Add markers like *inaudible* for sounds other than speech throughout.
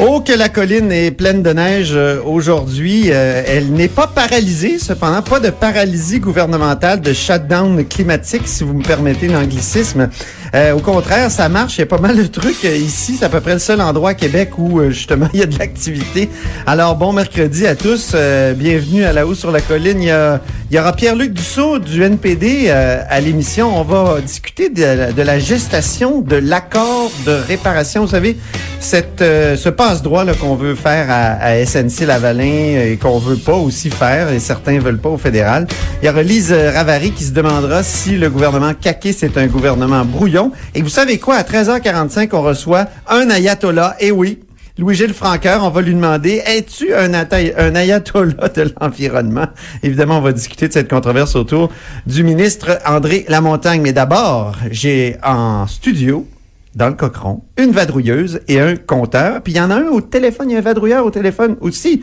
Oh, que la colline est pleine de neige euh, aujourd'hui. Euh, elle n'est pas paralysée, cependant, pas de paralysie gouvernementale, de shutdown climatique, si vous me permettez l'anglicisme. Euh, au contraire, ça marche. Il y a pas mal de trucs euh, ici. C'est à peu près le seul endroit à Québec où, euh, justement, *laughs* il y a de l'activité. Alors, bon mercredi à tous. bienvenue à la haut sur la colline. Il y, aura Pierre-Luc Dussault du NPD à l'émission. On va discuter de, la gestation de l'accord de réparation. Vous savez, cette, ce passe-droit qu'on veut faire à, à SNC-Lavalin et qu'on veut pas aussi faire, et certains veulent pas au fédéral. Il y aura Lise Ravary qui se demandera si le gouvernement caqué, c'est un gouvernement brouillon. Et vous savez quoi? À 13h45, on reçoit un ayatollah. Et oui, Louis-Gilles Franqueur, on va lui demander, es-tu un, un ayatollah de l'environnement? Évidemment, on va discuter de cette controverse autour du ministre André Lamontagne. Mais d'abord, j'ai en studio, dans le cochon, une vadrouilleuse et un compteur. Puis il y en a un au téléphone, il y a un vadrouilleur au téléphone aussi.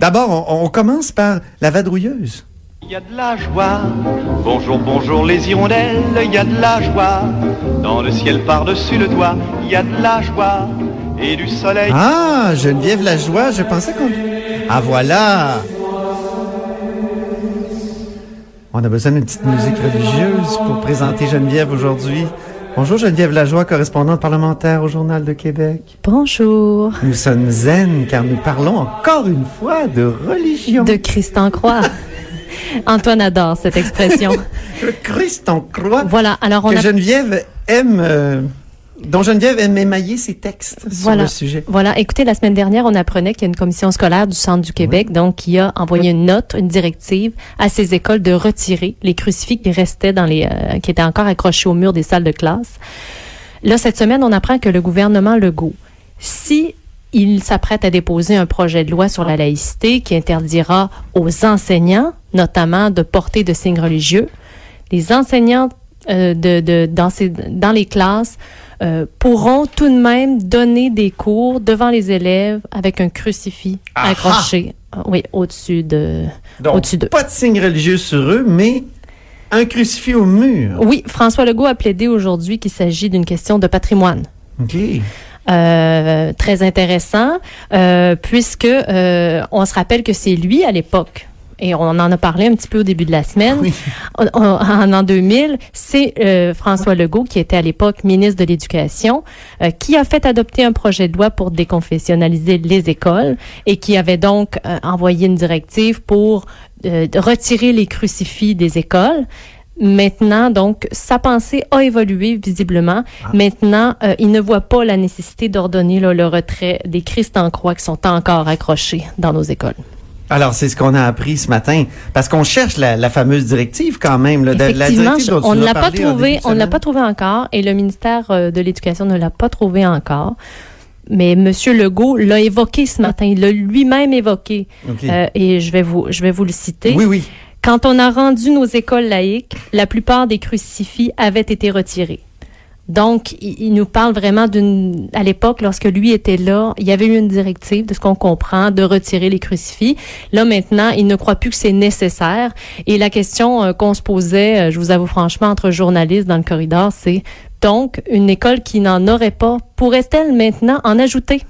D'abord, on commence par la vadrouilleuse. Il y a de la joie, bonjour, bonjour les hirondelles, il y a de la joie, dans le ciel par-dessus le toit, il y a de la joie et du soleil. Ah, Geneviève la joie, je pensais qu'on... Ah voilà On a besoin d'une petite musique religieuse pour présenter Geneviève aujourd'hui. Bonjour Geneviève Lajoie, correspondante parlementaire au Journal de Québec. Bonjour. Nous sommes zen car nous parlons encore une fois de religion. De Christ en croix. *laughs* *laughs* Antoine adore cette expression. *laughs* Le Christ en croix. Voilà. Alors on que Geneviève aime. Euh, dont Geneviève aime émailler ses textes sur le sujet. Voilà. Écoutez, la semaine dernière, on apprenait qu'il y a une commission scolaire du Centre du Québec, donc, qui a envoyé une note, une directive à ces écoles de retirer les crucifix qui restaient dans les, euh, qui étaient encore accrochés au mur des salles de classe. Là, cette semaine, on apprend que le gouvernement Legault, si il s'apprête à déposer un projet de loi sur la laïcité qui interdira aux enseignants, notamment, de porter de signes religieux. Les enseignants euh, de, de, dans, ces, dans les classes euh, pourront tout de même donner des cours devant les élèves avec un crucifix accroché, oui, au-dessus de, au-dessus d'eux. Pas de signes religieux sur eux, mais un crucifix au mur. Oui, François Legault a plaidé aujourd'hui qu'il s'agit d'une question de patrimoine. OK. Euh, très intéressant, euh, puisque euh, on se rappelle que c'est lui à l'époque et on en a parlé un petit peu au début de la semaine, en, en, 2000, c'est euh, François Legault, qui était à l'époque ministre de l'Éducation, euh, qui a fait adopter un projet de loi pour déconfessionnaliser les écoles et qui avait donc euh, envoyé une directive pour retirer les crucifix des écoles. Maintenant, donc, sa pensée a évolué visiblement. Ah. Maintenant, euh, il ne voit pas la nécessité d'ordonner le retrait des Christ en croix qui sont encore accrochés dans nos écoles. Alors, c'est ce qu'on a appris ce matin, parce qu'on cherche la, fameuse directive quand même. Là, Effectivement, on ne l'a pas trouvé, on ne l'a pas trouvé encore, et le ministère euh, de l'Éducation ne l'a pas trouvé encore. Mais M. Legault l'a évoqué ce matin, il l'a lui-même évoqué, euh, et je vais vous, je vais vous le citer. Oui, oui. Quand on a rendu nos écoles laïques, la plupart des crucifix avaient été retirés. Donc, il, nous parle vraiment d'une, à l'époque, lorsque lui était là, il y avait eu une directive, de ce qu'on comprend, de retirer les crucifix. Là, maintenant, il ne croit plus que c'est nécessaire. Et la question euh, qu'on se posait, euh, je vous avoue franchement, entre journalistes dans le corridor, c'est donc, une école qui n'en aurait pas, pourrait-elle maintenant en ajouter?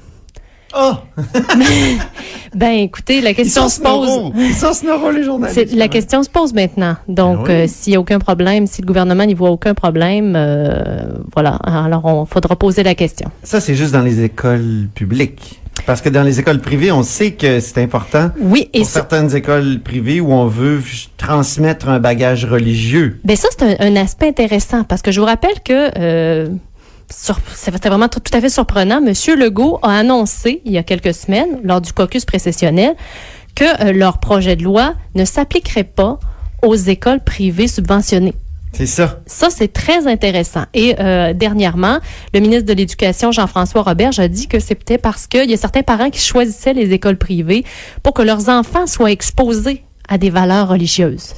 Oh! *laughs* ben, écoutez, la question se pose. Ils les journalistes. La question se pose maintenant. Donc, ben euh, s'il n'y a aucun problème, si le gouvernement n'y voit aucun problème, euh, voilà. Alors, on faudra poser la question. Ça, c'est juste dans les écoles publiques. Parce que dans les écoles privées, on sait que c'est important. Oui, et pour ça, certaines écoles privées où on veut transmettre un bagage religieux. ben ça c'est un, un aspect intéressant parce que je vous rappelle que euh, c'était vraiment tout, tout à fait surprenant. Monsieur Legault a annoncé il y a quelques semaines, lors du caucus précessionnel, que euh, leur projet de loi ne s'appliquerait pas aux écoles privées subventionnées. C'est ça. Ça, c'est très intéressant. Et euh, dernièrement, le ministre de l'Éducation, Jean-François Roberge, a dit que c'était parce qu'il y a certains parents qui choisissaient les écoles privées pour que leurs enfants soient exposés à des valeurs religieuses.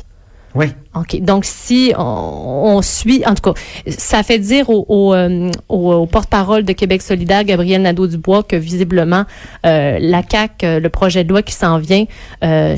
Oui. OK. Donc, si on, on suit, en tout cas, ça fait dire au, au, euh, au- au porte-parole de Québec solidaire, Gabriel Nadeau-Dubois, que visiblement, euh, la CAQ, euh, le projet de loi qui s'en vient, euh,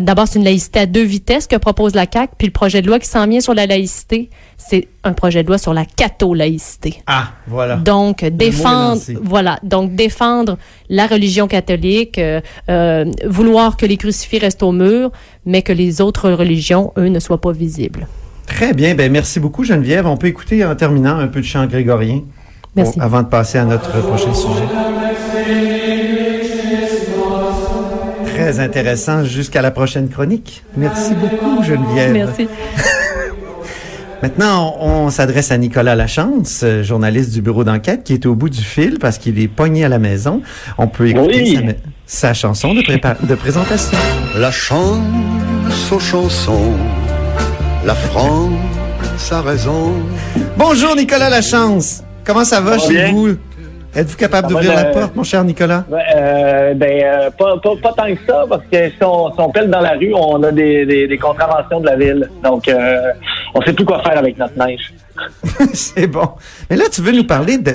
d'abord, c'est une laïcité à deux vitesses que propose la CAQ, puis le projet de loi qui s'en vient sur la laïcité, c'est un projet de loi sur la catho-laïcité. Ah, voilà. Donc défendre, voilà, donc défendre la religion catholique, euh, euh, vouloir que les crucifix restent au mur, mais que les autres religions, eux, ne soient pas visibles. Très bien. Ben, merci beaucoup, Geneviève. On peut écouter en terminant un peu de chant grégorien. Merci. Avant de passer à notre prochain sujet. Très intéressant jusqu'à la prochaine chronique. Merci beaucoup, Geneviève. Merci. *laughs* Maintenant, on, on s'adresse à Nicolas Lachance, euh, journaliste du bureau d'enquête, qui est au bout du fil parce qu'il est pogné à la maison. On peut écouter Oui. sa, sa chanson de, prépa- de présentation. La chance aux chansons, la France a raison. Bonjour, Nicolas Lachance. Comment ça va Ça va chez bien? vous? Êtes-vous capable va, d'ouvrir la porte, mon cher Nicolas? Euh, ben, euh, pas, pas, pas tant que ça, parce que si on, si on pèle dans la rue, on a des, des, des contraventions de la ville. Donc, euh, on sait plus quoi faire avec notre neige. *laughs* C'est bon. Mais là, tu veux nous parler de,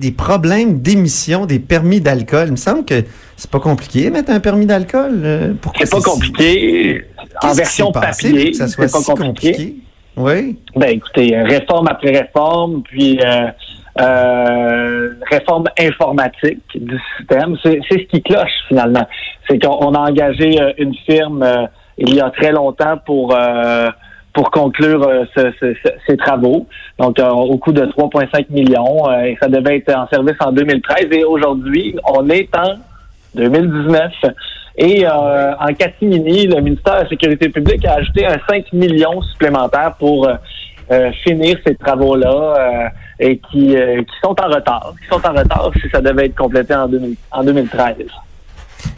des problèmes d'émission des permis d'alcool. Il me semble que c'est pas compliqué mettre un permis d'alcool. Pourquoi C'est pas compliqué. En version papier, pour que ça soit c'est pas si compliqué. compliqué? Oui. Ben écoutez, réforme après réforme, puis euh, euh, réforme informatique du système, c'est ce qui cloche finalement. C'est qu'on on a engagé euh, une firme euh, il y a très longtemps pour euh, pour conclure euh, ce- ce- ce- ces travaux. Donc au coût de 3,5 millions, et ça devait être en service en 2013. Et aujourd'hui, on est en 2019. Et en catimini, le ministère de la Sécurité publique a ajouté un 5 millions supplémentaires pour finir ces travaux-là et qui, euh, qui sont en retard. Qui sont en retard si ça devait être complété en, 2000 en 2013.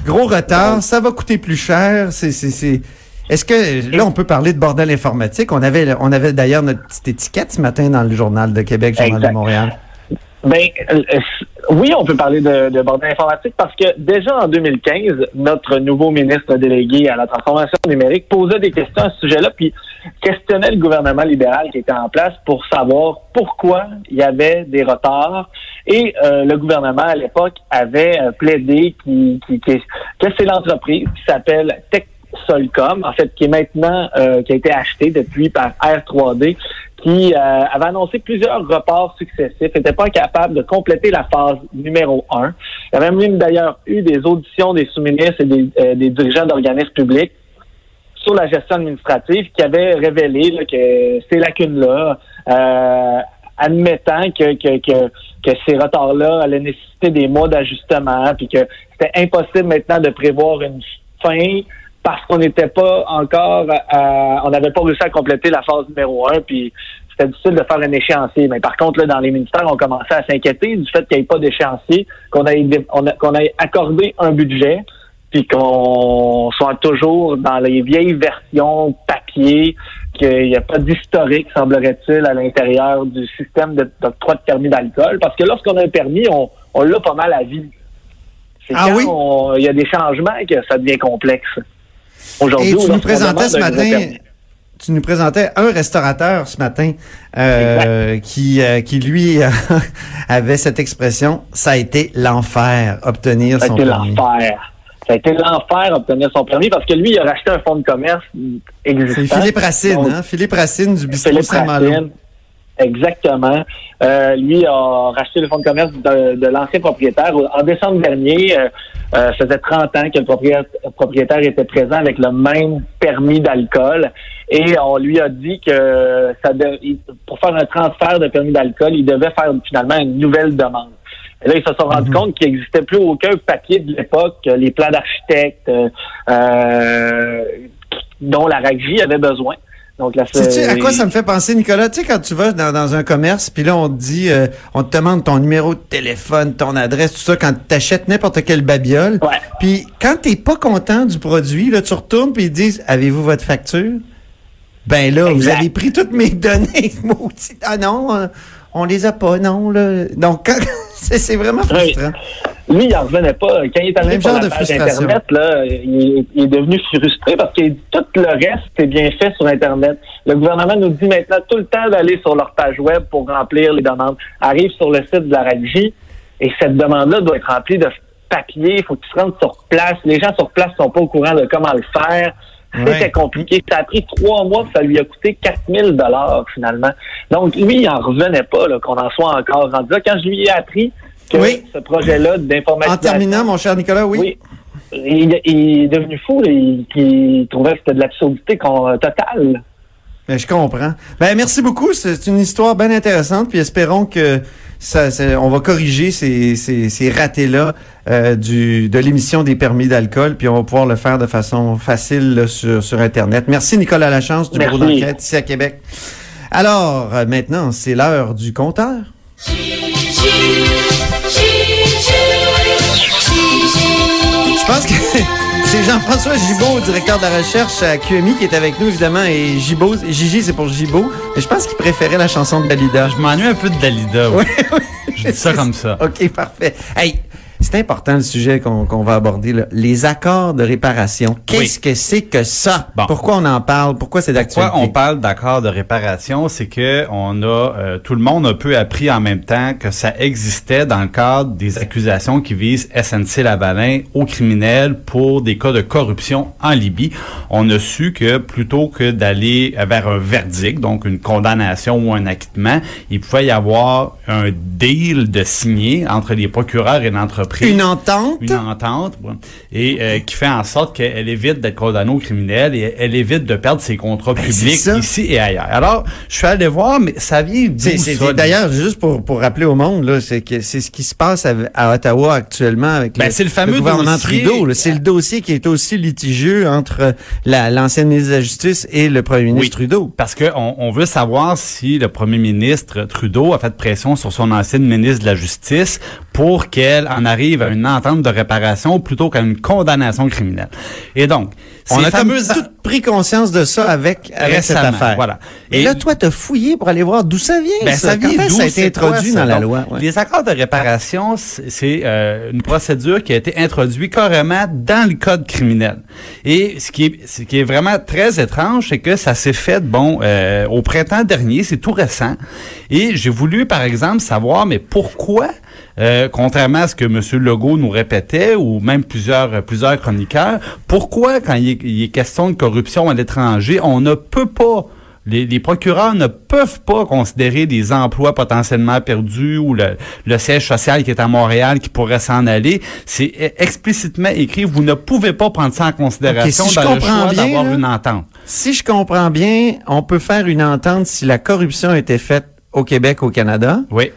Gros retard, ça va coûter plus cher. C'est, c'est, c'est... Est-ce que là on peut parler de bordel informatique? On avait, on avait d'ailleurs notre petite étiquette ce matin dans le journal de Québec, journal Exact. de Montréal. Ben euh, euh, oui, on peut parler de, de bordel informatique parce que déjà en 2015, notre nouveau ministre délégué à la transformation numérique posait des questions à ce sujet-là, puis questionnait le gouvernement libéral qui était en place pour savoir pourquoi il y avait des retards. Et euh, le gouvernement à l'époque avait euh, plaidé qui, qui, qui- que c'est l'entreprise qui s'appelle Tech Solcom, en fait, qui est maintenant, euh, qui a été acheté depuis par R3D, qui euh, avait annoncé plusieurs reports successifs, n'était pas capable de compléter la phase numéro un. Il y avait même d'ailleurs eu des auditions des sous-ministres et des, euh, des dirigeants d'organismes publics sur la gestion administrative qui avaient révélé là, que ces lacunes-là, euh, admettant que, que, que, que ces retards-là allaient nécessiter des mois d'ajustement, puis que c'était impossible maintenant de prévoir une fin parce qu'on n'était pas encore, à- on n'avait pas réussi à compléter la phase numéro un, puis c'était difficile de faire un échéancier. Mais par contre, là, dans les ministères, on commençait à s'inquiéter du fait qu'il n'y ait pas d'échéancier, qu'on ait, qu'on ait accordé un budget, puis qu'on soit toujours dans les vieilles versions papier, qu'il n'y a pas d'historique, semblerait-il, à l'intérieur du système de- d'octroi de permis d'alcool. Parce que lorsqu'on a un permis, on, on l'a pas mal à vie. C'est Ah quand oui? il y a des changements que ça devient complexe. Aujourd'hui, Et tu nous présentais ce matin, tu nous présentais un restaurateur ce matin euh, qui, euh, qui lui *laughs* avait cette expression. Ça a été l'enfer obtenir Ça a son été permis. l'enfer. Ça a été l'enfer obtenir son permis parce que lui, il a racheté un fonds de commerce existant. C'est Philippe Racine, Donc, hein? Philippe Racine du bistrot Saint-Malo. Exactement. Euh, lui a racheté le fonds de commerce de, de l'ancien propriétaire. En décembre dernier, euh, euh, ça faisait 30 ans que le propriétaire, propriétaire était présent avec le même permis d'alcool. Et on lui a dit que ça de- pour faire un transfert de permis d'alcool, il devait faire finalement une nouvelle demande. Et là, ils se sont rendus compte qu'il n'existait plus aucun papier de l'époque, les plans d'architecte euh, euh, dont la RACJ avait besoin. Donc, là, Sais-tu c'est- à quoi ça me fait penser, Nicolas? Tu sais, quand tu vas dans, dans un commerce, puis là, on te dit, euh, on te demande ton numéro de téléphone, ton adresse, tout ça, quand tu achètes n'importe quelle babiole. Puis quand t'es pas content du produit, là, tu retournes, puis ils disent, avez-vous votre facture? Ben là, vous avez pris toutes mes *laughs* données. Ah non, euh, on les a pas, non. Là. Donc, quand- *laughs* c'est vraiment Oui. frustrant. Lui, il n'en revenait pas. Quand il est arrivé sur la page. Internet, là, il, il est devenu frustré parce que tout le reste est bien fait sur Internet. Le gouvernement nous dit maintenant tout le temps d'aller sur leur page web pour remplir les demandes. Arrive sur le site de la RAGJ et cette demande-là doit être remplie de papier. Il faut que tu te rendes sur place. Les gens sur place sont pas au courant de comment le faire. C'était compliqué. Ça a pris trois mois, ça lui a coûté 4000 dollars finalement. Donc lui, il en revenait pas qu'on en soit encore rendu là. Quand je lui ai appris que Oui. ce projet-là d'informatisation... En terminant, mon cher Nicolas, oui. Oui. Il, il est devenu fou et il, trouvait que c'était de l'absurdité totale. Ben, je comprends. Ben, merci beaucoup. C'est une histoire bien intéressante. Puis espérons que ça, ça- on va corriger ces, ces, ces ratés-là euh, du, de l'émission des permis d'alcool. Puis on va pouvoir le faire de façon facile là, sur, sur Internet. Merci Nicolas Lachance du bureau Merci. d'enquête ici à Québec. Alors, euh, maintenant, c'est l'heure du compteur. C'est Jean-François Gibault, directeur de la recherche à QMI, qui est avec nous, évidemment, et Gibault, Gigi, c'est pour Gibault. Mais je pense qu'il préférait la chanson de Dalida. Je m'ennuie un peu de Dalida. Oui. *laughs* Je dis ça comme ça. OK, parfait. Hey, c'est important le sujet qu'on va aborder, là. les accords de réparation. Qu'est-ce que c'est que ça? Bon. Pourquoi on en parle? Pourquoi c'est d'actualité? Pourquoi on parle d'accord de réparation, c'est que on a euh, tout le monde a peu appris en même temps que ça existait dans le cadre des accusations qui visent SNC Lavalin aux criminels pour des cas de corruption en Libye. On a su que plutôt que d'aller vers un verdict, donc une condamnation ou un acquittement, il pouvait y avoir un deal de signé entre les procureurs et l'entreprise Une entente? une entente ouais, et euh, qui fait en sorte qu'elle évite d'être condamnée au criminel et elle évite de perdre ses contrats Ben, publics ici et ailleurs. Alors, je suis allé voir, mais ça vient d'où? D'ailleurs, juste pour, pour rappeler au monde, là, c'est que c'est ce qui se passe à, à Ottawa actuellement avec Ben, le, c'est le fameux gouvernement dossier- Trudeau. là. C'est le dossier qui est aussi litigieux entre la- l'ancienne ministre de la Justice et le premier ministre Oui. Trudeau. Parce qu'on on veut savoir si le premier ministre Trudeau a fait pression sur son ancienne ministre de la Justice pour qu'elle en arrive à une entente de réparation plutôt qu'à une condamnation criminelle. Et donc, On a comme tout pris conscience de ça avec, avec cette affaire. voilà. Et, Et- là, toi, t'as fouillé pour aller voir d'où ça vient. Ben, ça vient d'où, ça a été quoi, introduit dans la loi? Ouais. Les accords de réparation, c'est c'est, euh, une procédure qui a été introduite carrément dans le code criminel. Et ce qui est, ce qui est vraiment très étrange, c'est que ça s'est fait, bon, euh, au printemps dernier, c'est tout récent. Et j'ai voulu, par exemple, savoir, mais pourquoi, euh, contrairement à ce que M. Legault nous répétait, ou même plusieurs, plusieurs chroniqueurs, pourquoi, quand il est, il est question de corruption à l'étranger, on ne peut pas les, les procureurs ne peuvent pas considérer des emplois potentiellement perdus ou le, le siège social qui est à Montréal qui pourrait s'en aller? C'est e- explicitement écrit. Vous ne pouvez pas prendre ça en considération si je dans le comprends choix bien, d'avoir une entente. Si je comprends bien, on peut faire une entente si la corruption été faite au Québec, au Canada, Oui.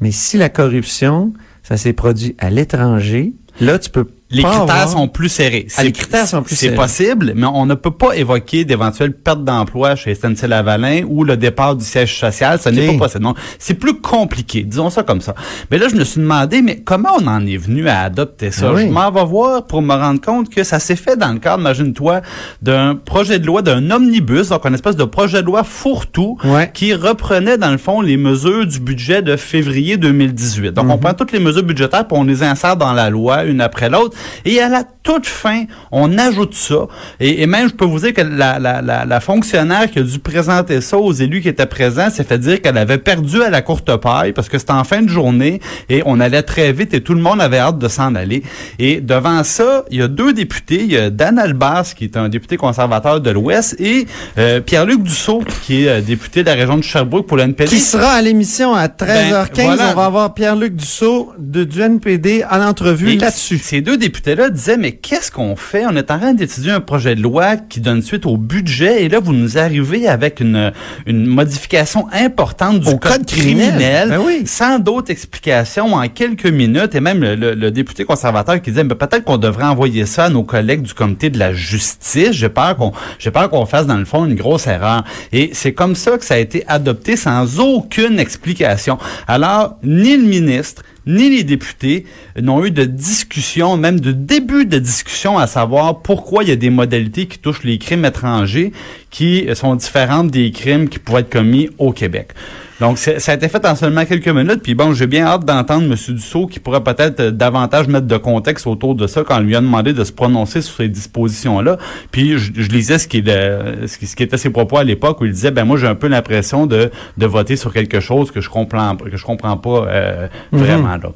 Mais si la corruption, ça s'est produit à l'étranger, là, tu peux Les pas critères avoir- sont plus serrés. Ah, les critères sont plus C'est serrés. possible, mais on ne peut pas évoquer d'éventuelles pertes d'emploi chez SNC-Lavalin ou le départ du siège social. Ce n'est pas possible. C'est plus compliqué, disons ça comme ça. Mais là, je me suis demandé, mais comment on en est venu à adopter ça? Ah oui. Je m'en vais voir pour me rendre compte que ça s'est fait dans le cadre, imagine-toi, d'un projet de loi, d'un omnibus, donc une espèce de projet de loi fourre-tout Ouais. qui reprenait, dans le fond, les mesures du budget de février 2018. Donc, Mhm. on prend toutes les mesures budgétaires puis on les insère dans la loi, une après l'autre. Et à la toute fin, on ajoute ça. Et, et même, je peux vous dire que la, la, la, la fonctionnaire qui a dû présenter ça aux élus qui étaient présents s'est fait dire qu'elle avait perdu à la courte paille parce que c'était en fin de journée et on allait très vite et tout le monde avait hâte de s'en aller. Et devant ça, il y a deux députés. Il y a Dan Albas, qui est un député conservateur de l'Ouest, et euh, Pierre-Luc Dussault, qui est euh, député de la région de Sherbrooke pour l'NPD. Qui sera à l'émission à 13h15. Ben, voilà. On va avoir Pierre-Luc Dussault de, du NPD en entrevue Et là-dessus. Ces deux députés-là disaient, mais qu'est-ce qu'on fait? On est en train d'étudier un projet de loi qui donne suite au budget et là, vous nous arrivez avec une, une modification importante du Au code, code criminel. criminel, Ben oui. sans d'autres explications en quelques minutes et même le, le- le député conservateur qui disait ben, peut-être qu'on devrait envoyer ça à nos collègues du comité de la justice. J'ai peur qu'on j'ai peur qu'on fasse dans le fond une grosse erreur. Et c'est comme ça que ça a été adopté sans aucune explication. Alors ni le ministre ni les députés n'ont eu de discussion, même de début de discussion, à savoir pourquoi il y a des modalités qui touchent les crimes étrangers qui sont différentes des crimes qui pourraient être commis au Québec. Donc, ça a été fait en seulement quelques minutes. Puis bon, j'ai bien hâte d'entendre M. Dussault qui pourrait peut-être euh, davantage mettre de contexte autour de ça quand on lui a demandé de se prononcer sur ces dispositions-là. Puis je, je lisais ce qui, est le- ce, qui, ce qui était ses propos à l'époque où il disait, ben moi j'ai un peu l'impression de, de voter sur quelque chose que je comprends que je comprends pas euh, vraiment là.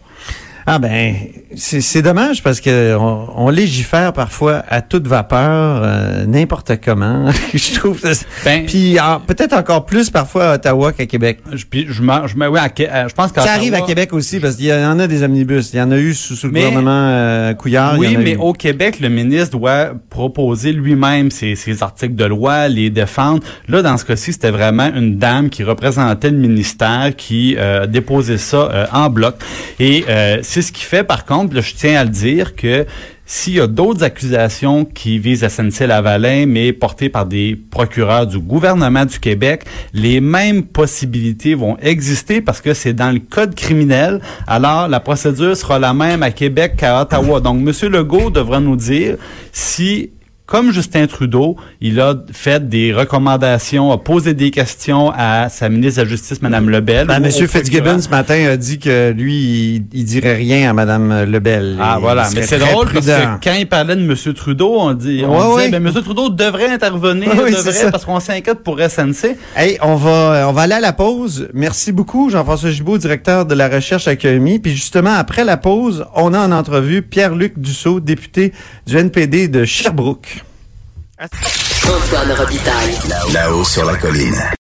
Ah ben, c'est c'est dommage parce que on, on légifère parfois à toute vapeur, euh, n'importe comment. *laughs* je trouve. ça- Ben- Puis ah, peut-être encore plus parfois à Ottawa qu'à Québec. Je, puis je, je, oui, à euh, je pense qu'à Ça arrive à Québec aussi parce qu'il y en a des omnibus. Il y en a eu sous, sous le gouvernement euh, Couillard. il y Oui, en a mais eu. au Québec, le ministre doit proposer lui-même ses, ses articles de loi, les défendre. Là, dans ce cas-ci, c'était vraiment une dame qui représentait le ministère qui euh, déposait ça euh, en bloc. Et euh, c'est ce qui fait, par contre, je tiens à le dire, que s'il y a d'autres accusations qui visent SNC-Lavalin, mais portées par des procureurs du gouvernement du Québec, les mêmes possibilités vont exister parce que c'est dans le code criminel. Alors, la procédure sera la même à Québec qu'à Ottawa. Donc, M. Legault devra nous dire si comme Justin Trudeau, il a fait des recommandations, a posé des questions à sa ministre de la Justice, Mme Lebel. Ben, au Fitzgibbon ce matin a dit que lui, il, il dirait rien à Madame Lebel. Ah Il voilà, mais c'est drôle parce que quand il parlait de M. Trudeau, on dit, on Ouais, disait, ouais. ben, M. Trudeau devrait intervenir, *laughs* Oui, devrait, parce qu'on s'inquiète pour SNC. Hey, on va on va aller à la pause. Merci beaucoup Jean-François Gibault, directeur de la recherche à QMI. Puis justement après la pause, on a en entrevue Pierre-Luc Dussault, député du NPD de Sherbrooke. Antoine Robitaille. Là-haut sur la colline.